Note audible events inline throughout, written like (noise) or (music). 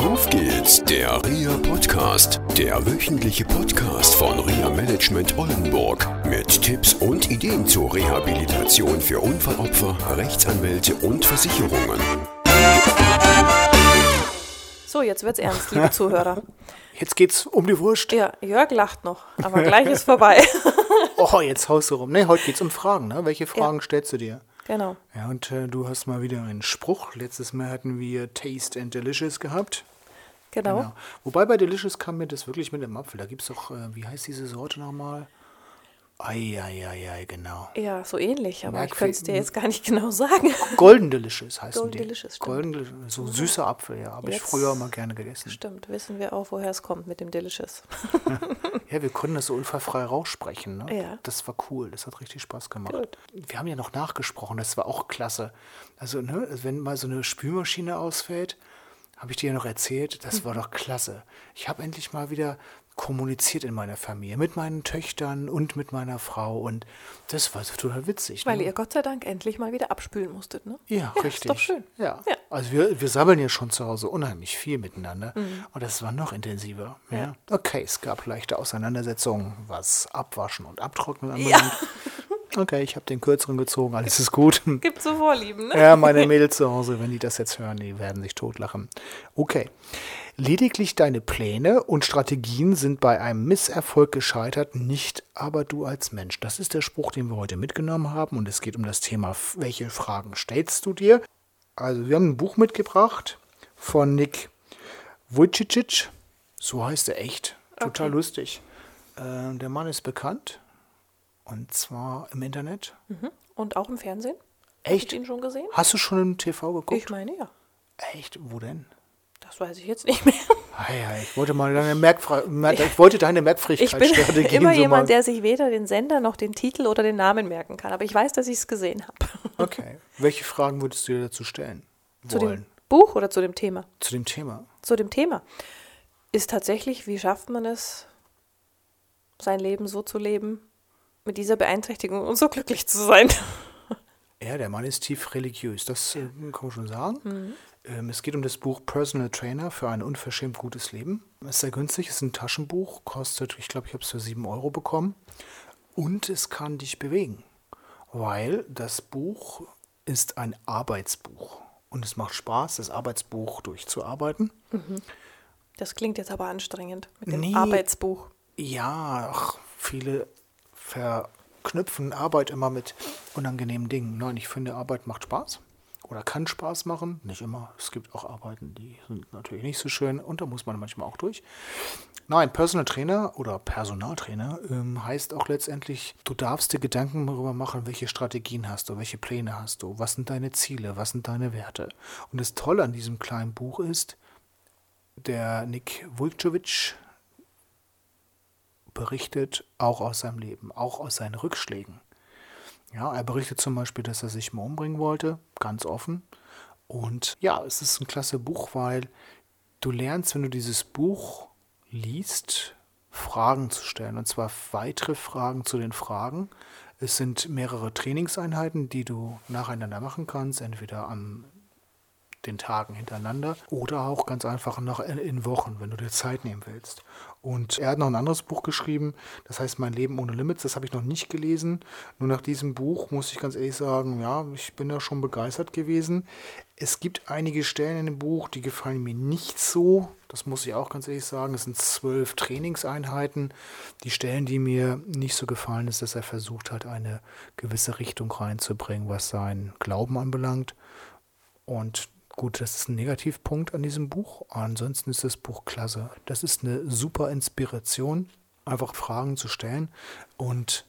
Auf geht's, der RIA Podcast, der wöchentliche Podcast von RIA Management Oldenburg mit Tipps und Ideen zur Rehabilitation für Unfallopfer, Rechtsanwälte und Versicherungen. So, jetzt wird's ernst, liebe (laughs) Zuhörer. Jetzt geht's um die Wurst. Ja, Jörg lacht noch, aber gleich ist vorbei. (laughs) Oh, jetzt haust du rum. Nee, heute geht's um Fragen. Ne? Welche Fragen stellst du dir? Genau. Ja, und äh, du hast mal wieder einen Spruch. Letztes Mal hatten wir Taste and Delicious gehabt. Genau. Wobei bei Delicious kam mir das wirklich mit dem Apfel. Da gibt's doch, äh, wie heißt diese Sorte nochmal? Eieiei, genau. Ja, so ähnlich, aber ich Merkwür- könnte es dir jetzt gar nicht (laughs) genau sagen. Golden Delicious heißen Golden die. Delicious, stimmt. Golden Delicious, so süßer Apfel, ja. Habe ich früher mal gerne gegessen. Stimmt, wissen wir auch, woher es kommt mit dem Delicious. (laughs) Ja, wir konnten das so unfallfrei raussprechen. Ne? Ja. Das war cool, das hat richtig Spaß gemacht. Gut. Wir haben ja noch nachgesprochen, das war auch klasse. Also, ne, wenn mal so eine Spülmaschine ausfällt, habe ich dir ja noch erzählt, das Mhm. war doch klasse. Ich habe endlich mal wieder kommuniziert in meiner Familie, mit meinen Töchtern und mit meiner Frau und das war so total witzig. Weil ne? ihr Gott sei Dank endlich mal wieder abspülen musstet, ne? Ja, ja richtig. Ist doch schön. Ja. Ja. Also wir, wir sammeln ja schon zu Hause unheimlich viel miteinander. Und das war noch intensiver. Ja. Mhm. Ja. Okay, es gab leichte Auseinandersetzungen, was Abwaschen und Abtrocknen Ja. anbelangt. Okay, ich habe den kürzeren gezogen, alles ist gut. Gibt so Vorlieben, ne? Ja, meine Mädels zu Hause, wenn die das jetzt hören, die werden sich totlachen. Okay. Lediglich deine Pläne und Strategien sind bei einem Misserfolg gescheitert, nicht aber du als Mensch. Das ist der Spruch, den wir heute mitgenommen haben und es geht um das Thema, welche Fragen stellst du dir? Also, wir haben ein Buch mitgebracht von Nick Vujicic. So heißt er echt. Total Okay. lustig. Äh, der Mann ist bekannt und zwar im Internet. Und auch im Fernsehen? Echt? Hast du ihn schon gesehen? Hast du schon im TV geguckt? Ich meine, ja. Echt? Wo denn? Das weiß ich jetzt nicht mehr. Ah, ich wollte mal deine Merkfra Mer ich wollte deine Ich bin immer so jemand, mal. der sich weder den Sender noch den Titel oder den Namen merken kann. Aber ich weiß, dass ich es gesehen habe. Okay. Welche Fragen würdest du dir dazu stellen Zu dem wollen? Buch oder zu dem Thema? Zu dem Thema. Zu dem Thema. Ist tatsächlich, wie schafft man es, sein Leben so zu leben, mit dieser Beeinträchtigung und so glücklich zu sein? Ja, der Mann ist tief religiös, das äh, kann man schon sagen. Mhm. Ähm, es geht um das Buch Personal Trainer für ein unverschämt gutes Leben. Es ist sehr günstig, es ist ein Taschenbuch, kostet, ich glaube, ich habe es für 7 Euro bekommen. Und es kann dich bewegen, weil das Buch ist ein Arbeitsbuch. Und es macht Spaß, das Arbeitsbuch durchzuarbeiten. Das klingt jetzt aber anstrengend mit dem Nee. Arbeitsbuch. Ja, ach, viele verknüpfen Arbeit immer mit unangenehmen Dingen. Nein, ich finde, Arbeit macht Spaß oder kann Spaß machen. Nicht immer. Es gibt auch Arbeiten, die sind natürlich nicht so schön und da muss man manchmal auch durch. Nein, Personal Trainer oder Personaltrainer ähm, heißt auch letztendlich, du darfst dir Gedanken darüber machen, welche Strategien hast du, welche Pläne hast du, was sind deine Ziele, was sind deine Werte. Und das Tolle an diesem kleinen Buch ist, der Nick Vujicic, berichtet auch aus seinem Leben, auch aus seinen Rückschlägen. Ja, er berichtet zum Beispiel, dass er sich mal umbringen wollte, ganz offen. Und ja, es ist ein klasse Buch, weil du lernst, wenn du dieses Buch liest, Fragen zu stellen. Und zwar weitere Fragen zu den Fragen. Es sind mehrere Trainingseinheiten, die du nacheinander machen kannst, entweder an den Tagen hintereinander oder auch ganz einfach noch in, Wochen, wenn du dir Zeit nehmen willst. Und er hat noch ein anderes Buch geschrieben, das heißt Mein Leben ohne Limits. Das habe ich noch nicht gelesen. Nur nach diesem Buch muss ich ganz ehrlich sagen, ja, ich bin da schon begeistert gewesen. Es gibt einige Stellen in dem Buch, die gefallen mir nicht so. Das muss ich auch ganz ehrlich sagen. Es sind zwölf Trainingseinheiten. Die Stellen, die mir nicht so gefallen, ist, dass er versucht hat, eine gewisse Richtung reinzubringen, was seinen Glauben anbelangt. Und gut, das ist ein Negativpunkt an diesem Buch. Ansonsten ist das Buch klasse. Das ist eine super Inspiration, einfach Fragen zu stellen. Und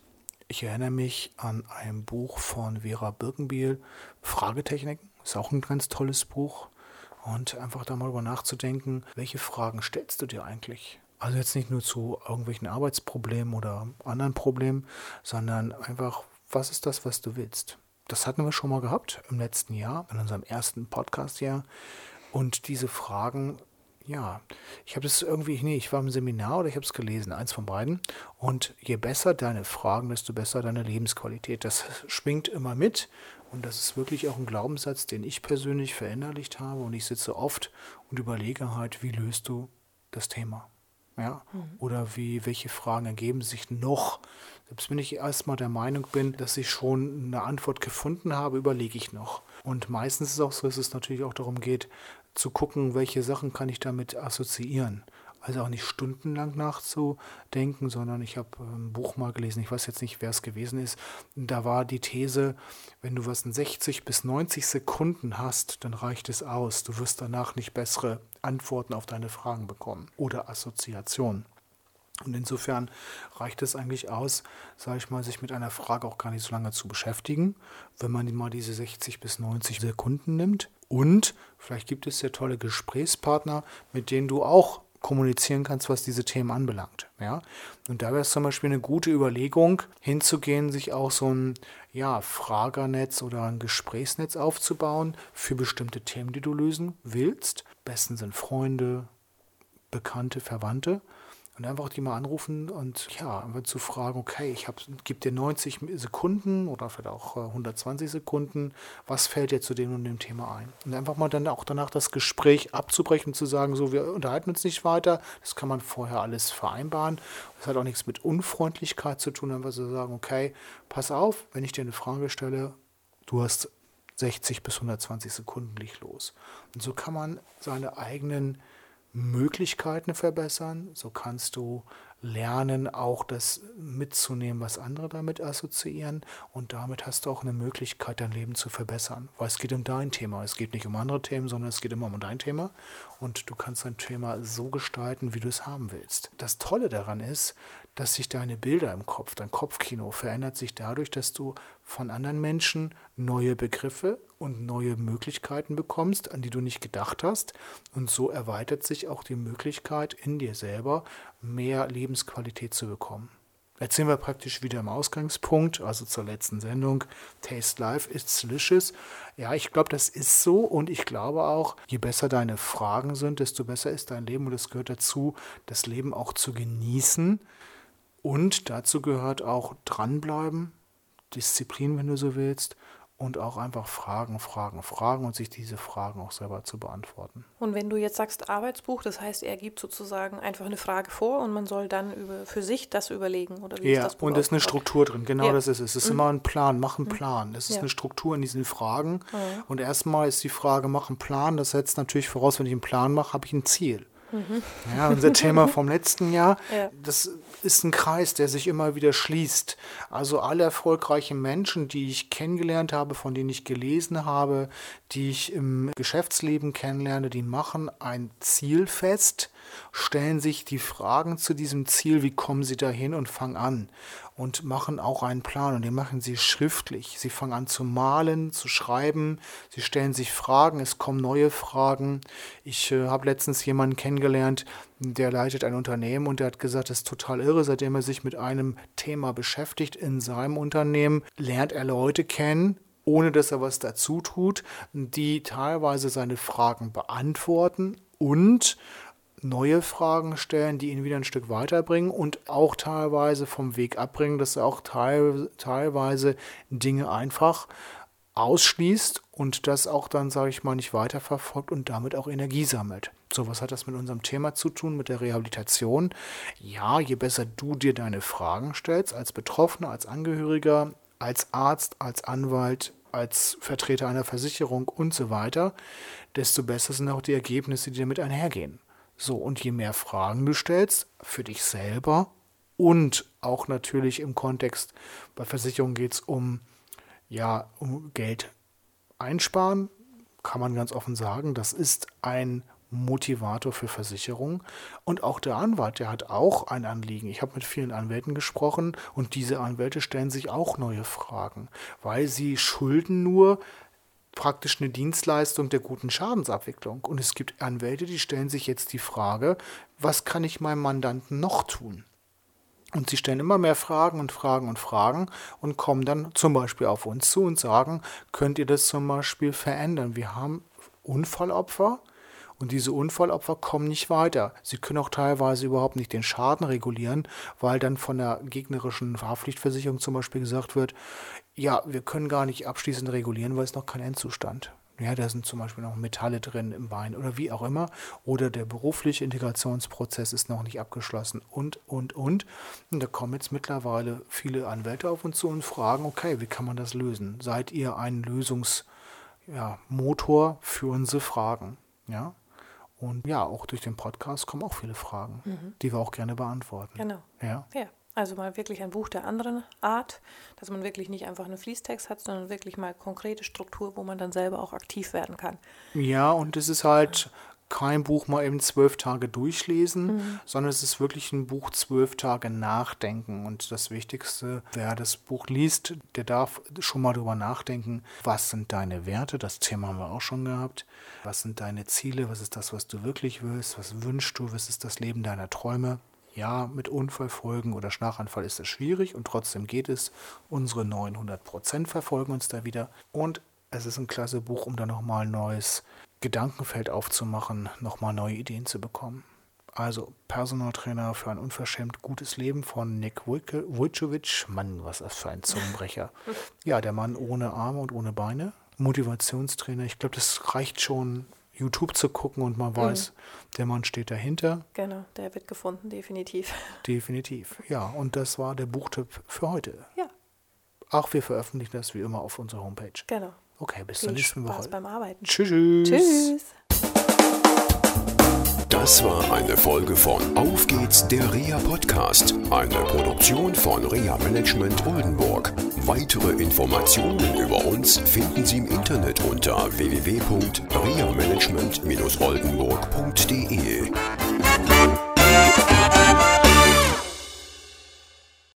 ich erinnere mich an ein Buch von Vera Birkenbiel, Fragetechniken. Ist auch ein ganz tolles Buch. Und einfach da mal drüber nachzudenken, welche Fragen stellst du dir eigentlich? Also jetzt nicht nur zu irgendwelchen Arbeitsproblemen oder anderen Problemen, sondern einfach, was ist das, was du willst? Das hatten wir schon mal gehabt im letzten Jahr, in unserem ersten Podcast-Jahr. Und diese Fragen ja, ich habe das irgendwie, nee, ich war im Seminar oder ich habe es gelesen, eins von beiden. Und je besser deine Fragen, desto besser deine Lebensqualität. Das schwingt immer mit. Und das ist wirklich auch ein Glaubenssatz, den ich persönlich verinnerlicht habe. Und ich sitze oft und überlege halt, wie löst du das Thema? Ja? Mhm. Oder wie, welche Fragen ergeben sich noch? Selbst wenn ich erstmal der Meinung bin, dass ich schon eine Antwort gefunden habe, überlege ich noch. Und meistens ist es auch so, dass es natürlich auch darum geht, zu gucken, welche Sachen kann ich damit assoziieren. Also auch nicht stundenlang nachzudenken, sondern ich habe ein Buch mal gelesen, ich weiß jetzt nicht, wer es gewesen ist. Da war die These, wenn du was in 60 bis 90 Sekunden hast, dann reicht es aus. Du wirst danach nicht bessere Antworten auf deine Fragen bekommen oder Assoziationen. Und insofern reicht es eigentlich aus, sage ich mal, sich mit einer Frage auch gar nicht so lange zu beschäftigen, wenn man mal diese 60 bis 90 Sekunden nimmt. Und vielleicht gibt es ja tolle Gesprächspartner, mit denen du auch kommunizieren kannst, was diese Themen anbelangt. Ja? Und da wäre es zum Beispiel eine gute Überlegung, hinzugehen, sich auch so ein ja, Fragernetz oder ein Gesprächsnetz aufzubauen für bestimmte Themen, die du lösen willst. Besten sind Freunde, Bekannte, Verwandte und einfach die mal anrufen und ja, einfach zu fragen, okay, ich gebe dir 90 Sekunden oder vielleicht auch 120 äh, Sekunden, was fällt dir zu dem und dem Thema ein? Und einfach mal dann auch danach das Gespräch abzubrechen, zu sagen, so, wir unterhalten uns nicht weiter, das kann man vorher alles vereinbaren. Das hat auch nichts mit Unfreundlichkeit zu tun, einfach zu sagen, okay, pass auf, wenn ich dir eine Frage stelle, du hast 60 bis 120 Sekunden liegt los. Und so kann man seine eigenen Möglichkeiten verbessern. So kannst du lernen, auch das mitzunehmen, was andere damit assoziieren. Und damit hast du auch eine Möglichkeit, dein Leben zu verbessern. Weil es geht um dein Thema. Es geht nicht um andere Themen, sondern es geht immer um dein Thema. Und du kannst dein Thema so gestalten, wie du es haben willst. Das Tolle daran ist, dass sich deine Bilder im Kopf, dein Kopfkino verändert sich dadurch, dass du von anderen Menschen neue Begriffe und neue Möglichkeiten bekommst, an die du nicht gedacht hast. Und so erweitert sich auch die Möglichkeit in dir selber, mehr Lebensqualität zu bekommen. Jetzt sind wir praktisch wieder im Ausgangspunkt, also zur letzten Sendung. Taste Life is delicious. Ja, ich glaube, das ist so und ich glaube auch, je besser deine Fragen sind, desto besser ist dein Leben und es gehört dazu, das Leben auch zu genießen und dazu gehört auch dranbleiben, Disziplin, wenn du so willst, und auch einfach Fragen, Fragen, Fragen und sich diese Fragen auch selber zu beantworten. Und wenn du jetzt sagst Arbeitsbuch, das heißt, er gibt sozusagen einfach eine Frage vor und man soll dann über, für sich das überlegen oder wie ja, ist das Buch und es ist eine Struktur drin, genau ja. das ist es. Es ist mhm. immer ein Plan, mach einen mhm. Plan. Es ist ja. eine Struktur in diesen Fragen. Mhm. Und erstmal ist die Frage, mach einen Plan. Das setzt natürlich voraus, wenn ich einen Plan mache, habe ich ein Ziel. Mhm. Ja, unser Thema vom letzten Jahr, (laughs) ja. das ist ein Kreis, der sich immer wieder schließt. Also alle erfolgreichen Menschen, die ich kennengelernt habe, von denen ich gelesen habe, die ich im Geschäftsleben kennenlerne, die machen ein Ziel fest, stellen sich die Fragen zu diesem Ziel, wie kommen sie dahin und fangen an und machen auch einen Plan und den machen sie schriftlich. Sie fangen an zu malen, zu schreiben, sie stellen sich Fragen, es kommen neue Fragen. Ich äh, habe letztens jemanden kennengelernt, der leitet ein Unternehmen und der hat gesagt, das ist total irre, seitdem er sich mit einem Thema beschäftigt in seinem Unternehmen, lernt er Leute kennen, ohne dass er was dazu tut, die teilweise seine Fragen beantworten und neue Fragen stellen, die ihn wieder ein Stück weiterbringen und auch teilweise vom Weg abbringen, dass er auch teil, teilweise Dinge einfach ausschließt und das auch dann, sage ich mal, nicht weiterverfolgt und damit auch Energie sammelt. So, was hat das mit unserem Thema zu tun, mit der Rehabilitation? Ja, je besser du dir deine Fragen stellst, als Betroffener, als Angehöriger, als Arzt, als Anwalt, als Vertreter einer Versicherung und so weiter, desto besser sind auch die Ergebnisse, die damit einhergehen. So, und je mehr Fragen du stellst für dich selber und auch natürlich im Kontext, bei Versicherungen geht es um, ja, um Geld einsparen, kann man ganz offen sagen, das ist ein Motivator für Versicherungen. Und auch der Anwalt, der hat auch ein Anliegen. Ich habe mit vielen Anwälten gesprochen und diese Anwälte stellen sich auch neue Fragen, weil sie Schulden nur praktisch eine Dienstleistung der guten Schadensabwicklung. Und es gibt Anwälte, die stellen sich jetzt die Frage, was kann ich meinem Mandanten noch tun? Und sie stellen immer mehr Fragen und Fragen und Fragen und kommen dann zum Beispiel auf uns zu und sagen, könnt ihr das zum Beispiel verändern? Wir haben Unfallopfer Und diese Unfallopfer kommen nicht weiter. Sie können auch teilweise überhaupt nicht den Schaden regulieren, weil dann von der gegnerischen Haftpflichtversicherung zum Beispiel gesagt wird, ja, wir können gar nicht abschließend regulieren, weil es noch kein Endzustand. Ja, da sind zum Beispiel noch Metalle drin im Bein oder wie auch immer. Oder der berufliche Integrationsprozess ist noch nicht abgeschlossen und, und, und. Und da kommen jetzt mittlerweile viele Anwälte auf uns zu und fragen, okay, wie kann man das lösen? Seid ihr ein Lösungsmotor ja, für unsere Fragen? Ja. Und ja, auch durch den Podcast kommen auch viele Fragen, mhm. die wir auch gerne beantworten. Genau. Ja. ja. Also mal wirklich ein Buch der anderen Art, dass man wirklich nicht einfach einen Fließtext hat, sondern wirklich mal konkrete Struktur, wo man dann selber auch aktiv werden kann. Ja, und es ist halt kein Buch mal eben zwölf Tage durchlesen, mhm. sondern es ist wirklich ein Buch zwölf Tage nachdenken. Und das Wichtigste, wer das Buch liest, der darf schon mal darüber nachdenken, was sind deine Werte, das Thema haben wir auch schon gehabt, was sind deine Ziele, was ist das, was du wirklich willst, was wünschst du, was ist das Leben deiner Träume. Ja, mit Unfallfolgen oder Schlaganfall ist es schwierig und trotzdem geht es. Unsere 900 Prozent verfolgen uns da wieder. Und es ist ein klasse Buch, um da nochmal ein neues Gedankenfeld aufzumachen, nochmal neue Ideen zu bekommen. Also Personaltrainer für ein unverschämt gutes Leben von Nick Vujkovic. Mann, was ist das für ein Zungenbrecher. (laughs) Ja, der Mann ohne Arme und ohne Beine. Motivationstrainer. Ich glaube, das reicht schon, YouTube zu gucken und man weiß, mhm. der Mann steht dahinter. Genau, der wird gefunden, definitiv. (laughs) Definitiv, ja. Und das war der Buchtipp für heute. Ja. Auch wir veröffentlichen das wie immer auf unserer Homepage. Genau. Okay, bis Viel zur nächsten Spaß Woche. beim Arbeiten. Tschüss. Tschüss. Das war eine Folge von Auf geht's, der REA Podcast, eine Produktion von REA Management Oldenburg. Weitere Informationen über uns finden Sie im Internet unter www.reamanagement-oldenburg.de.